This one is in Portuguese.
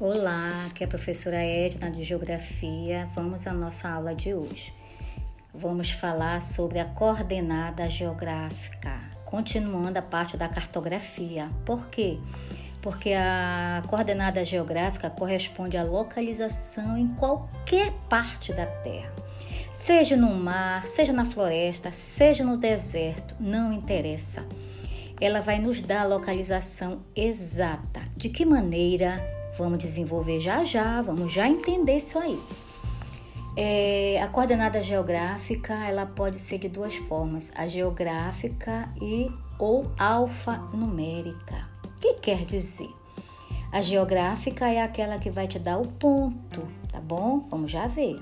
Olá, aqui é a professora Edna de Geografia. Vamos à nossa aula de hoje. Vamos falar sobre a coordenada geográfica, continuando a parte da cartografia. Por quê? Porque a coordenada geográfica corresponde à localização em qualquer parte da Terra. Seja no mar, seja na floresta, seja no deserto, não interessa. Ela vai nos dar a localização exata. De que maneira? Vamos desenvolver já já, vamos já entender isso aí. É, a coordenada geográfica ela pode ser de duas formas, a geográfica e ou alfanumérica. O que quer dizer? A geográfica é aquela que vai te dar o ponto, tá bom? Vamos já ver.